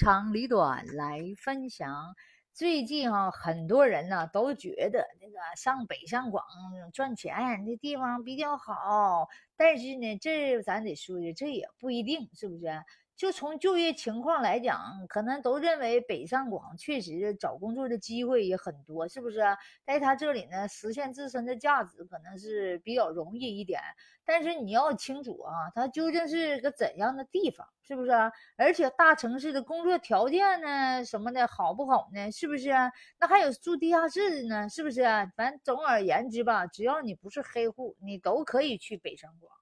长里短来分享。最近啊，很多人呢都觉得那个上北上广赚钱那地方比较好，但是呢，这咱得说的，这也不一定，是不是？就从就业情况来讲，可能都认为北上广确实找工作的机会也很多，是不是？在他这里呢，实现自身的价值可能是比较容易一点。但是你要清楚啊，它究竟是个怎样的地方，是不是？而且大城市的工作条件呢，什么的好不好呢？是不是？那还有住地下室的呢，是不是？反正总而言之吧，只要你不是黑户，你都可以去北上广。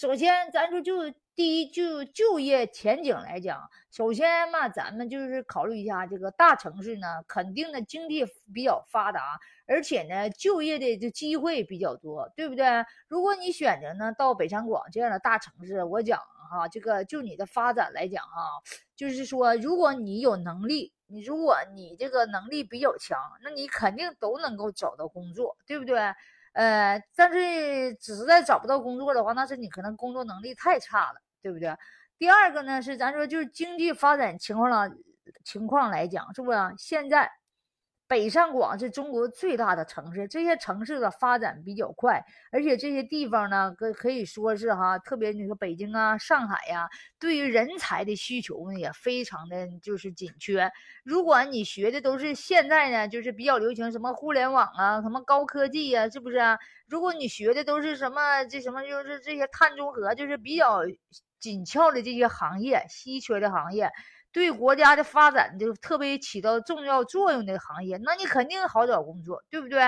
首先，咱说就第一，就就业前景来讲，首先嘛，咱们就是考虑一下这个大城市呢，肯定的经济比较发达，而且呢，就业的这机会比较多，对不对？如果你选择呢到北上广这样的大城市，我讲哈，这个就你的发展来讲哈，就是说，如果你有能力，你如果你这个能力比较强，那你肯定都能够找到工作，对不对？呃，但是只是在找不到工作的话，那是你可能工作能力太差了，对不对？第二个呢是咱说就是经济发展情况了情况来讲，是不是？现在。北上广是中国最大的城市，这些城市的发展比较快，而且这些地方呢，可可以说是哈，特别你说北京啊、上海呀，对于人才的需求呢也非常的就是紧缺。如果你学的都是现在呢，就是比较流行什么互联网啊、什么高科技呀，是不是？如果你学的都是什么这什么就是这些碳中和，就是比较紧俏的这些行业、稀缺的行业。对国家的发展就特别起到重要作用的行业，那你肯定好找工作，对不对？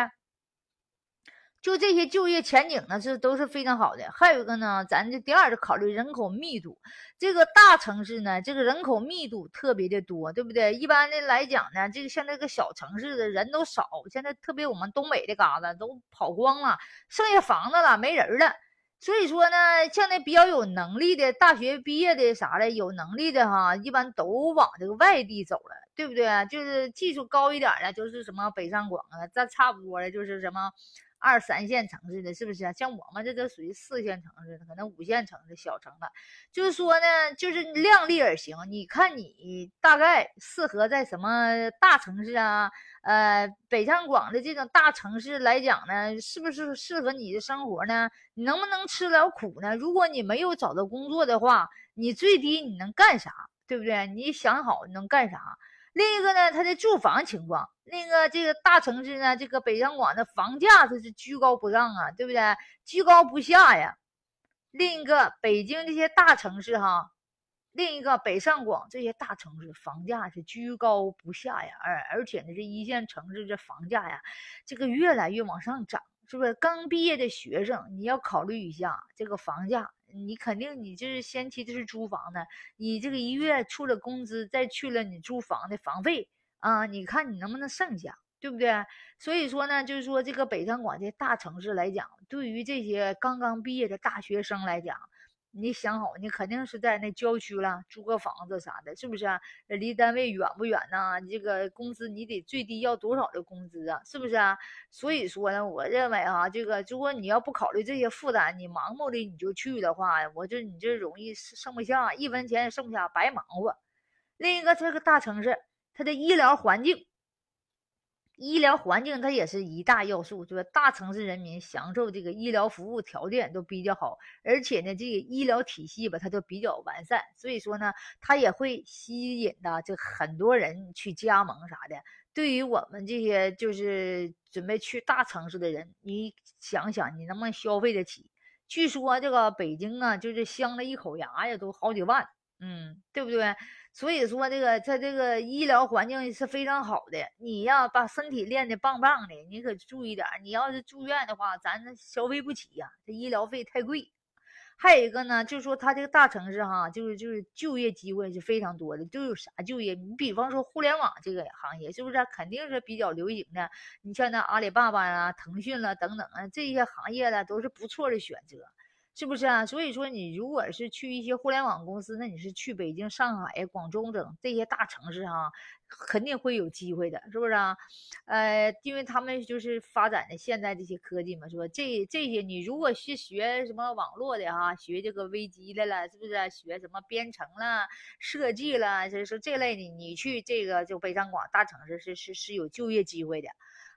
就这些就业前景呢，是都是非常好的。还有一个呢，咱这第二就考虑人口密度。这个大城市呢，这个人口密度特别的多，对不对？一般的来讲呢，这个像这个小城市的人都少，现在特别我们东北的嘎达都跑光了，剩下房子了，没人了。所以说呢，像那比较有能力的大学毕业的啥的，有能力的哈，一般都往这个外地走了，对不对？就是技术高一点的，就是什么北上广啊，这差不多的，就是什么二三线城市的，是不是啊？像我们这都属于四线城市，可能五线城市小城了。就是说呢，就是量力而行，你看你大概适合在什么大城市啊？呃，北上广的这种大城市来讲呢，是不是适合你的生活呢？你能不能吃了苦呢？如果你没有找到工作的话，你最低你能干啥？对不对？你想好你能干啥？另一个呢，它的住房情况，另一个这个大城市呢，这个北上广的房价它是居高不上啊，对不对？居高不下呀。另一个北京这些大城市哈。另一个北上广这些大城市房价是居高不下呀，而而且呢，这一线城市这房价呀，这个越来越往上涨，是不是？刚毕业的学生，你要考虑一下这个房价，你肯定你就是先期就是租房的，你这个一月出了工资，再去了你租房的房费啊，你看你能不能剩下，对不对？所以说呢，就是说这个北上广这大城市来讲，对于这些刚刚毕业的大学生来讲。你想好，你肯定是在那郊区了，租个房子啥的，是不是啊？离单位远不远呢？这个工资你得最低要多少的工资啊？是不是啊？所以说呢，我认为啊，这个如果你要不考虑这些负担，你盲目的你就去的话，我这你这容易剩不下，一分钱也剩不下，白忙活。另一个，这个大城市，它的医疗环境。医疗环境它也是一大要素，就是大城市人民享受这个医疗服务条件都比较好，而且呢，这个医疗体系吧，它都比较完善，所以说呢，它也会吸引的这很多人去加盟啥的。对于我们这些就是准备去大城市的人，你想想，你能不能消费得起？据说这个北京啊，就是镶了一口牙呀，都好几万，嗯，对不对？所以说，这个它这个医疗环境是非常好的。你呀，把身体练得棒棒的，你可注意点。你要是住院的话，咱消费不起呀，这医疗费太贵。还有一个呢，就是说它这个大城市哈，就是就是就业机会是非常多的，都有啥就业？你比方说互联网这个行业，是不是肯定是比较流行的？你像那阿里巴巴呀、腾讯了等等啊，这些行业呢都是不错的选择。是不是啊？所以说，你如果是去一些互联网公司，那你是去北京、上海、广州等这些大城市哈，肯定会有机会的，是不是啊？呃，因为他们就是发展的现在这些科技嘛，是吧？这这些你如果是学什么网络的哈，学这个微机的了，是不是？学什么编程了、设计了，就是说这类的，你去这个就北上广大城市是是是有就业机会的。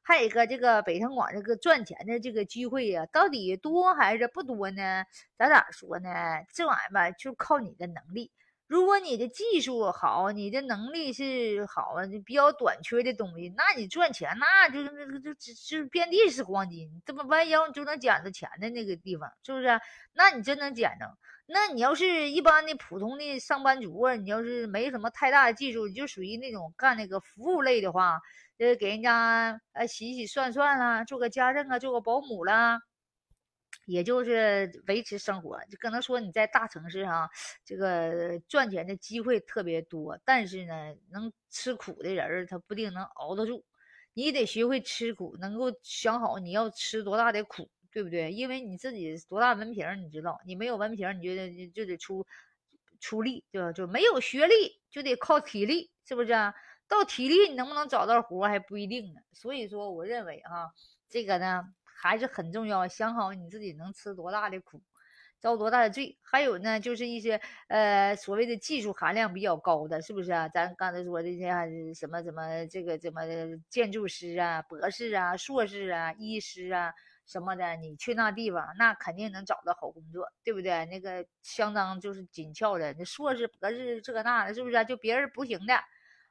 还有一个这个北上广这个赚钱的这个机会呀，到底多还是不多呢？咱咋说呢？这玩意儿吧，就靠你的能力。如果你的技术好，你的能力是好，你比较短缺的东西，那你赚钱那就是那个就就就遍地是黄金，这么弯腰就能捡着钱的那个地方，是不是？那你真能捡着。那你要是一般的普通的上班族啊，你要是没什么太大的技术，你就属于那种干那个服务类的话。呃，给人家呃洗洗涮涮啦，做个家政啊，做个保姆啦，也就是维持生活。就可能说你在大城市哈，这个赚钱的机会特别多，但是呢，能吃苦的人他不一定能熬得住。你得学会吃苦，能够想好你要吃多大的苦，对不对？因为你自己多大文凭，你知道，你没有文凭，你就得就得出出力，就就没有学历就得靠体力，是不是啊？到体力，你能不能找到活还不一定呢。所以说，我认为哈，这个呢还是很重要。想好你自己能吃多大的苦，遭多大的罪。还有呢，就是一些呃所谓的技术含量比较高的，是不是啊？咱刚才说的这些什么什么这个什么建筑师啊、博士啊、硕士啊、医师啊什么的，你去那地方，那肯定能找到好工作，对不对？那个相当就是紧俏的，那硕士、博士这个那的，是不是啊？就别人不行的。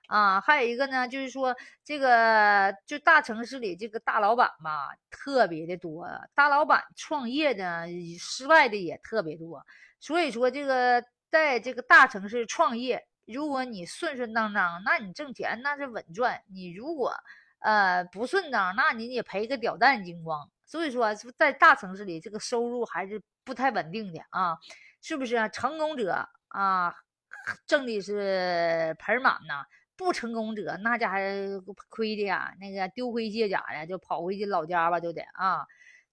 啊，还有一个呢，就是说这个就大城市里这个大老板吧，特别的多，大老板创业的失败的也特别多，所以说这个在这个大城市创业，如果你顺顺当当，那你挣钱那是稳赚；你如果呃不顺当，那你也赔个屌蛋精光。所以说，在大城市里这个收入还是不太稳定的啊，是不是？成功者啊，挣的是盆满呐。不成功者那家伙亏的呀，那个丢盔卸甲的，就跑回去老家吧，就得啊。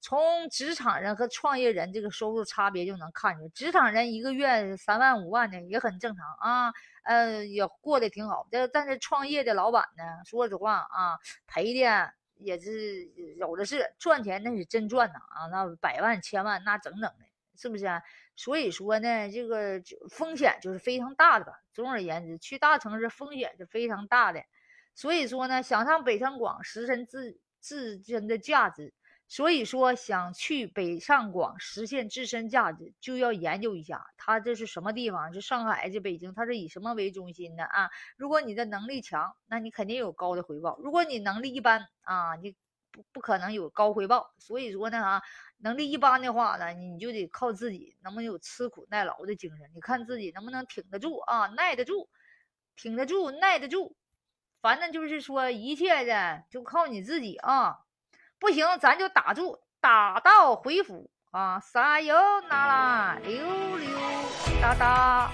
从职场人和创业人这个收入差别就能看出，职场人一个月三万五万的也很正常啊，呃，也过得挺好。但但是创业的老板呢，说实话啊，赔的也是有的是，赚钱那是真赚呐啊，那百万千万那整整的，是不是啊？所以说呢，这个风险就是非常大的吧。总而言之，去大城市风险是非常大的。所以说呢，想上北上广实现自自身的价值，所以说想去北上广实现自身价值，就要研究一下它这是什么地方，是上海，是北京，它是以什么为中心的啊？如果你的能力强，那你肯定有高的回报；如果你能力一般啊，你不不可能有高回报。所以说呢，啊。能力一般的话呢，你就得靠自己，能不能有吃苦耐劳的精神？你看自己能不能挺得住啊，耐得住，挺得住，耐得住。反正就是说，一切的就靠你自己啊。不行，咱就打住，打道回府啊，撒由那拉，溜溜达达。